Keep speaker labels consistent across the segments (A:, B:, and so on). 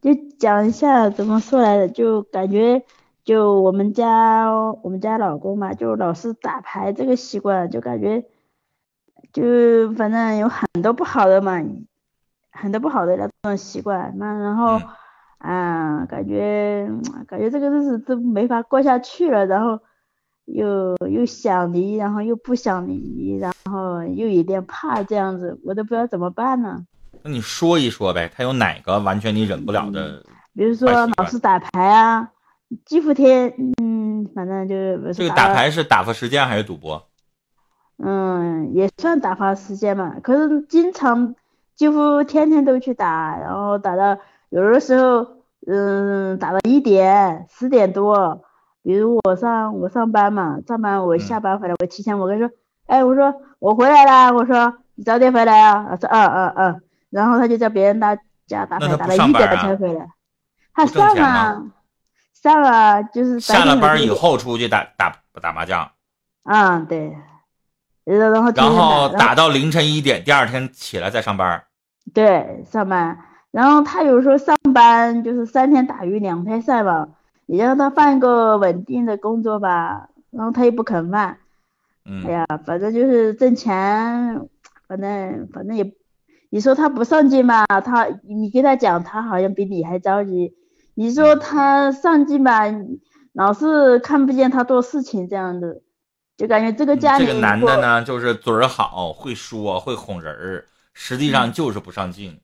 A: 就讲一下怎么说来的，就感觉就我们家我们家老公嘛，就老是打牌这个习惯，就感觉就反正有很多不好的嘛，很多不好的那种习惯，那然后啊，感觉感觉这个日子都没法过下去了，然后又又想离，然后又不想离，然后又有点怕这样子，我都不知道怎么办呢。
B: 那你说一说呗，他有哪个完全你忍不了的？
A: 比如说老是打牌啊，几乎天，嗯，反正就是
B: 这个打牌是打发时间还是赌博？
A: 嗯，也算打发时间嘛。可是经常几乎天天都去打，然后打到有的时候，嗯，打到一点、十点多。比如我上我上班嘛，上班我下班回来，我提前我跟他说，哎，我说我回来了，我说你早点回来啊。他说，嗯嗯嗯。然后他就在别人家家打牌，打到一点才回来。他上啊，上啊，就是
B: 下了班以后出去打打打麻将。
A: 嗯，对。然后
B: 然后打到凌晨一点，第二天起来再上班。
A: 对，上班。然后他有时候上班就是三天打鱼两天晒网，你让他换一个稳定的工作吧，然后他又不肯换。
B: 嗯。
A: 哎呀，反正就是挣钱，反正反正也。你说他不上进吧，他你跟他讲，他好像比你还着急。你说他上进吧，老是看不见他做事情这样的，就感觉这个家里
B: 这个男的呢，就是嘴儿好，会说，会哄人儿，实际上就是不上进。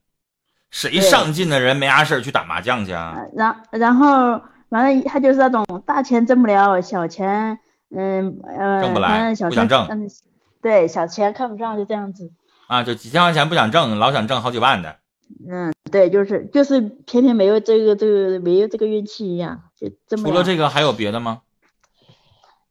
B: 谁上进的人没啥事儿去打麻将去啊？
A: 然然后完了，他就是那种大钱挣不了，小钱嗯呃，
B: 挣不来，
A: 不
B: 想挣。
A: 对，小钱看不上，就这样子。
B: 啊，就几千块钱不想挣，老想挣好几万的。
A: 嗯，对，就是就是偏偏没有这个这个没有这个运气一样，就这么。
B: 除了这个还有别的吗？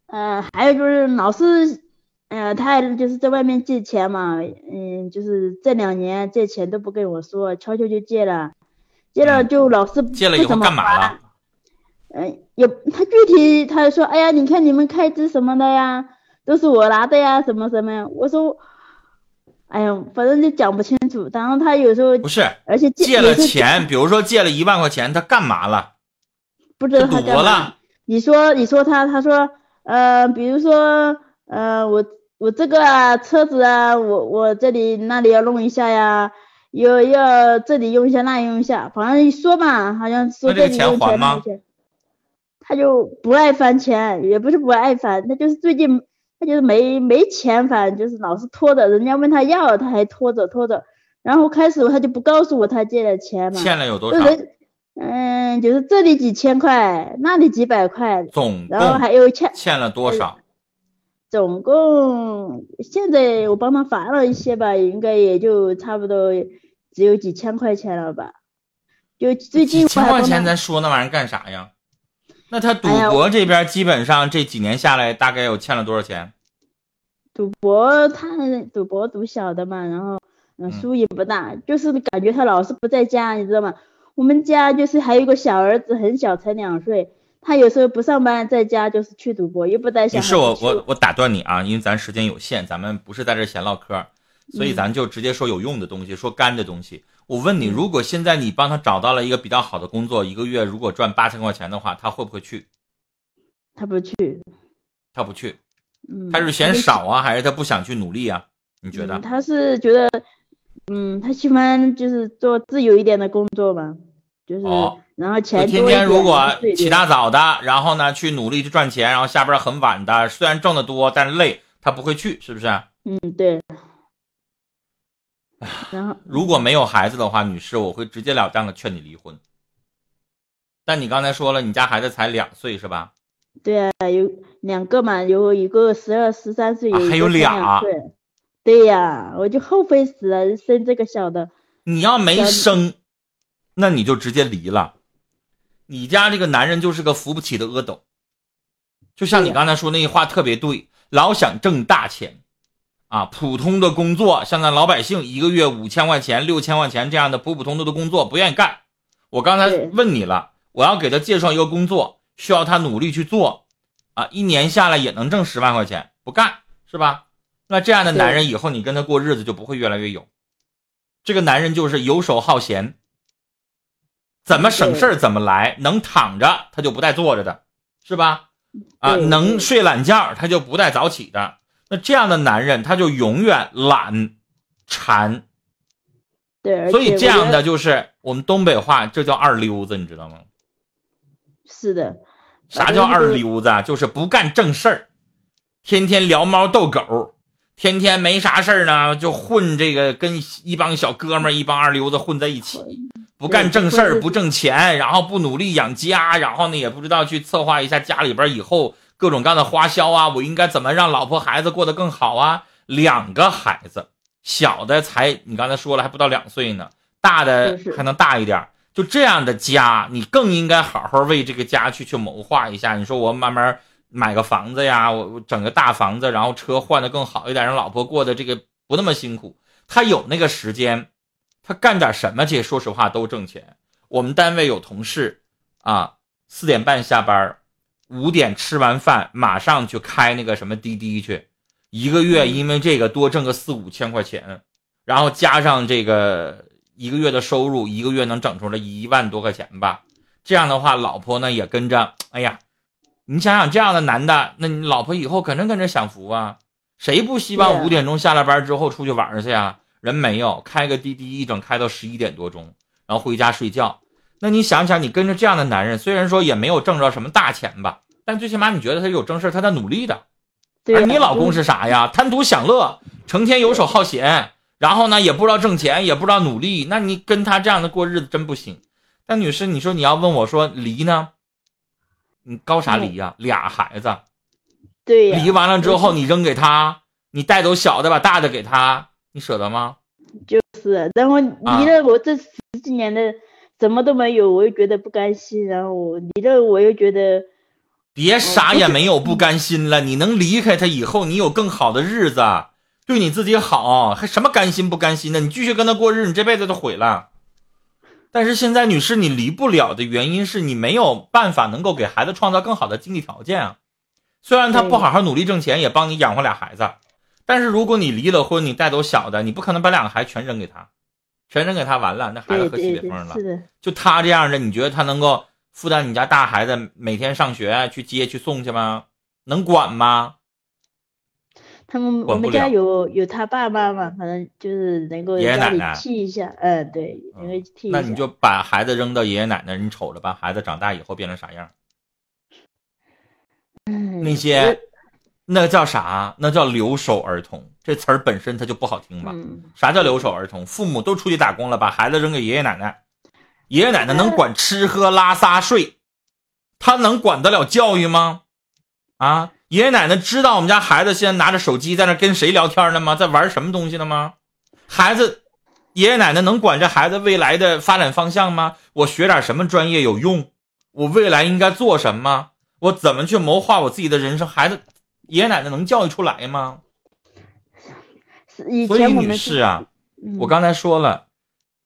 A: 嗯，还有就是老是，呃，他就是在外面借钱嘛，嗯，就是这两年借钱都不跟我说，悄悄就借了，借了就老是
B: 借了以后干嘛了？
A: 嗯，有他具体他说，哎呀，你看你们开支什么的呀，都是我拿的呀，什么什么呀，我说。哎呀，反正就讲不清楚。然后他有时候
B: 不是，
A: 而且
B: 借了钱，比如说借了一万块钱，他干嘛了？
A: 不知道他干嘛。你说，你说他，他说，呃，比如说，呃，我我这个啊，车子啊，我我这里那里要弄一下呀，要要这里用一下，那里用一下，反正一说嘛，好像说这里用钱那钱。他就不爱还钱，也不是不爱还，他就是最近。他就是没没钱，反正就是老是拖着，人家问他要，他还拖着拖着。然后开始他就不告诉我他借的钱嘛。
B: 欠了有多少？
A: 嗯，就是这里几千块，那里几百块。
B: 总
A: 然后还有欠
B: 欠了多少？
A: 总共现在我帮他还了一些吧，应该也就差不多只有几千块钱了吧。就最近
B: 几千块钱，咱说那玩意儿干啥呀？那他赌博这边基本上这几年下来，大概有欠了多少钱？
A: 赌博他赌博赌小的嘛，然后嗯输赢不大，就是感觉他老是不在家，你知道吗？我们家就是还有一个小儿子，很小，才两岁，他有时候不上班，在家就是去赌博，又不带小孩。
B: 是我我我打断你啊，因为咱时间有限，咱们不是在这闲唠嗑，所以咱就直接说有用的东西，说干的东西。我问你，如果现在你帮他找到了一个比较好的工作，一个月如果赚八千块钱的话，他会不会去？
A: 他不去，
B: 他不去，嗯他是嫌少啊，还是他不想去努力啊？你觉得？
A: 他是觉得，嗯，他喜欢就是做自由一点的工作嘛，就是然后钱
B: 天天如果起大早的，然后呢去努力去赚钱，然后下班很晚的，虽然挣得多，但是累，他不会去，是不是？
A: 嗯，对。然后，
B: 如果没有孩子的话，女士，我会直截了当的劝你离婚。但你刚才说了，你家孩子才两岁是吧？
A: 对啊，有两个嘛，有一个十二、十三岁，
B: 还有俩。
A: 对呀，我就后悔死了，生这个小的。
B: 你要没生，那你就直接离了。你家这个男人就是个扶不起的阿斗。就像你刚才说那句话特别对，老想挣大钱。啊，普通的工作，像咱老百姓一个月五千块钱、六千块钱这样的普普通通的工作不愿意干。我刚才问你了，我要给他介绍一个工作，需要他努力去做，啊，一年下来也能挣十万块钱，不干是吧？那这样的男人以后你跟他过日子就不会越来越有。这个男人就是游手好闲，怎么省事儿怎么来，能躺着他就不带坐着的，是吧？啊，能睡懒觉他就不带早起的。那这样的男人他就永远懒馋。
A: 对，
B: 所以这样的就是我们东北话，这叫二流子，你知道吗？
A: 是的。
B: 啥叫二流子？就是不干正事儿，天天聊猫逗狗，天天没啥事儿呢，就混这个，跟一帮小哥们儿、一帮二流子混在一起。不干正事儿，不挣钱，然后不努力养家，然后呢也不知道去策划一下家里边以后各种各样的花销啊，我应该怎么让老婆孩子过得更好啊？两个孩子，小的才你刚才说了还不到两岁呢，大的还能大一点。就这样的家，你更应该好好为这个家去去谋划一下。你说我慢慢买个房子呀，我我整个大房子，然后车换的更好一点，让老婆过得这个不那么辛苦。他有那个时间。他干点什么去？说实话都挣钱。我们单位有同事啊，四点半下班，五点吃完饭马上去开那个什么滴滴去，一个月因为这个多挣个四五千块钱，然后加上这个一个月的收入，一个月能整出来一万多块钱吧。这样的话，老婆呢也跟着。哎呀，你想想这样的男的，那你老婆以后肯定跟着享福啊。谁不希望五点钟下了班之后出去玩去啊？人没有开个滴滴，一整开到十一点多钟，然后回家睡觉。那你想想，你跟着这样的男人，虽然说也没有挣着什么大钱吧，但最起码你觉得他有正事，他在努力的。
A: 而
B: 你老公是啥呀？贪图享乐，成天游手好闲，然后呢也不知道挣钱，也不知道努力。那你跟他这样的过日子真不行。但女士，你说你要问我说离呢？你高啥离呀？俩孩子，
A: 对，
B: 离完了之后你扔给他，你带走小的，把大的给他。你舍得吗？
A: 就是，然后离了我这十几年的什么都没有，我又觉得不甘心。然后离了我又觉得，
B: 别啥也没有不甘心了。你能离开他以后，你有更好的日子，对你自己好，还什么甘心不甘心的？你继续跟他过日，你这辈子都毁了。但是现在，女士，你离不了的原因是你没有办法能够给孩子创造更好的经济条件啊。虽然他不好好努力挣钱，也帮你养活俩孩子。但是如果你离了婚，你带走小的，你不可能把两个孩子全扔给他，全扔给他完了，那孩子喝西北风了。就他这样的，你觉得他能够负担你家大孩子每天上学去接去送去吗？能管吗？
A: 他们我们家有有他爸爸嘛，反正就是能够
B: 爷爷奶奶
A: 替一下，嗯，对，因为替。
B: 那你就把孩子扔到爷爷奶奶，你瞅着吧，孩子长大以后变成啥样？那些。那叫啥？那叫留守儿童。这词儿本身它就不好听吧？啥叫留守儿童？父母都出去打工了，把孩子扔给爷爷奶奶，爷爷奶奶能管吃喝拉撒睡，他能管得了教育吗？啊，爷爷奶奶知道我们家孩子现在拿着手机在那跟谁聊天呢吗？在玩什么东西呢吗？孩子，爷爷奶奶能管这孩子未来的发展方向吗？我学点什么专业有用？我未来应该做什么？我怎么去谋划我自己的人生？孩子。爷爷奶奶能教育出来吗？所以女士啊，我刚才说了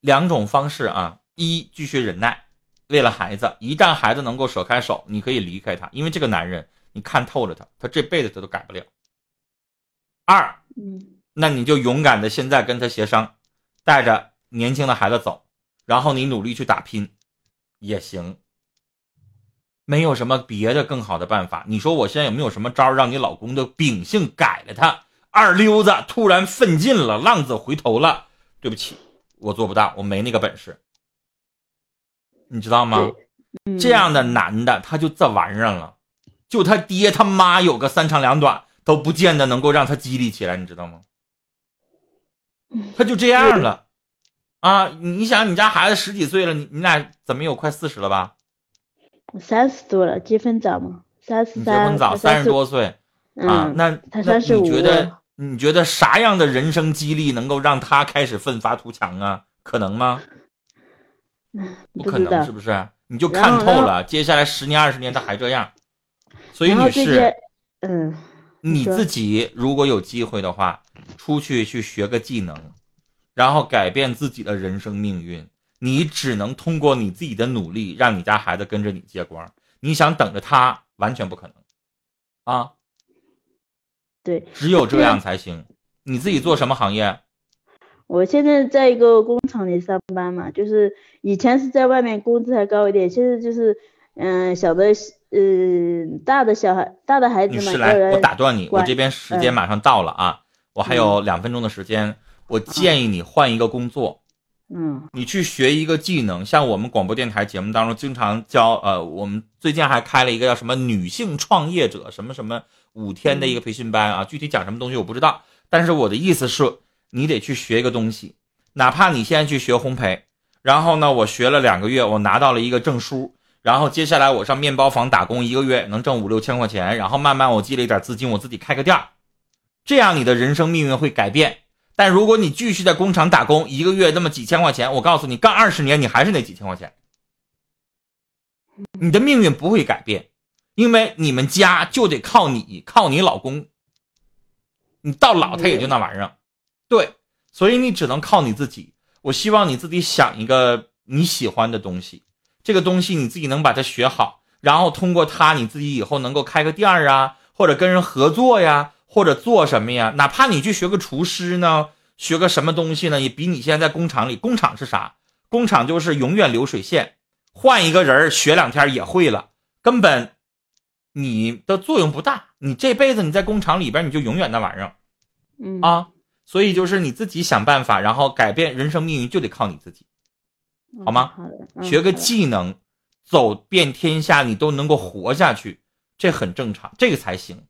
B: 两种方式啊：一，继续忍耐，为了孩子；一旦孩子能够舍开手，你可以离开他，因为这个男人你看透了他，他这辈子他都改不了。二，那你就勇敢的现在跟他协商，带着年轻的孩子走，然后你努力去打拼，也行。没有什么别的更好的办法。你说我现在有没有什么招让你老公的秉性改了？他二溜子突然奋进了，浪子回头了。对不起，我做不到，我没那个本事。你知道吗？这样的男的他就这玩意儿了，就他爹他妈有个三长两短都不见得能够让他激励起来，你知道吗？他就这样了啊！你想，你家孩子十几岁了，你你俩怎么有快四十了吧？
A: 三十多了，结婚早吗？三十三，
B: 结婚早，三十多岁啊。那
A: 他三十五。
B: 你觉得你觉得啥样的人生激励能够让他开始奋发图强啊？可能吗？不可能，是不是？你就看透了，接下来十年二十年他还这样。所以女士，
A: 嗯，
B: 你自己如果有机会的话，出去去学个技能，然后改变自己的人生命运。你只能通过你自己的努力，让你家孩子跟着你接光。你想等着他，完全不可能，啊？
A: 对，
B: 只有这样才行。你自己做什么行业？
A: 我现在在一个工厂里上班嘛，就是以前是在外面工资还高一点，现在就是嗯小的嗯大的小孩大的孩子嘛，
B: 来，我打断你，我这边时间马上到了啊，我还有两分钟的时间，我建议你换一个工作。
A: 嗯，
B: 你去学一个技能，像我们广播电台节目当中经常教，呃，我们最近还开了一个叫什么女性创业者什么什么五天的一个培训班啊，具体讲什么东西我不知道，但是我的意思是，你得去学一个东西，哪怕你现在去学烘焙，然后呢，我学了两个月，我拿到了一个证书，然后接下来我上面包房打工一个月能挣五六千块钱，然后慢慢我积累点资金，我自己开个店这样你的人生命运会改变。但如果你继续在工厂打工，一个月那么几千块钱，我告诉你，干二十年你还是那几千块钱，你的命运不会改变，因为你们家就得靠你，靠你老公，你到老他也就那玩意儿，对，所以你只能靠你自己。我希望你自己想一个你喜欢的东西，这个东西你自己能把它学好，然后通过它，你自己以后能够开个店儿啊，或者跟人合作呀。或者做什么呀？哪怕你去学个厨师呢，学个什么东西呢？也比你现在在工厂里。工厂是啥？工厂就是永远流水线，换一个人学两天也会了，根本你的作用不大。你这辈子你在工厂里边，你就永远那玩意儿，
A: 嗯
B: 啊，所以就是你自己想办法，然后改变人生命运就得靠你自己，好吗？学个技能，走遍天下，你都能够活下去，这很正常，这个才行。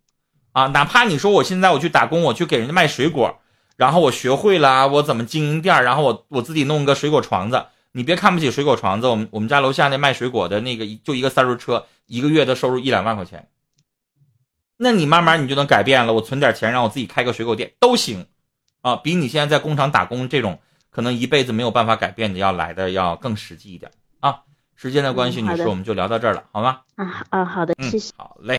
B: 啊，哪怕你说我现在我去打工，我去给人家卖水果，然后我学会了我怎么经营店，然后我我自己弄个水果床子。你别看不起水果床子，我们我们家楼下那卖水果的那个就一个三轮车，一个月的收入一两万块钱。那你慢慢你就能改变了，我存点钱让我自己开个水果店都行，啊，比你现在在工厂打工这种可能一辈子没有办法改变的要来的要更实际一点啊。时间的关系，女士我们就聊到这儿了，好吗？
A: 啊啊，好的，谢谢。
B: 好嘞。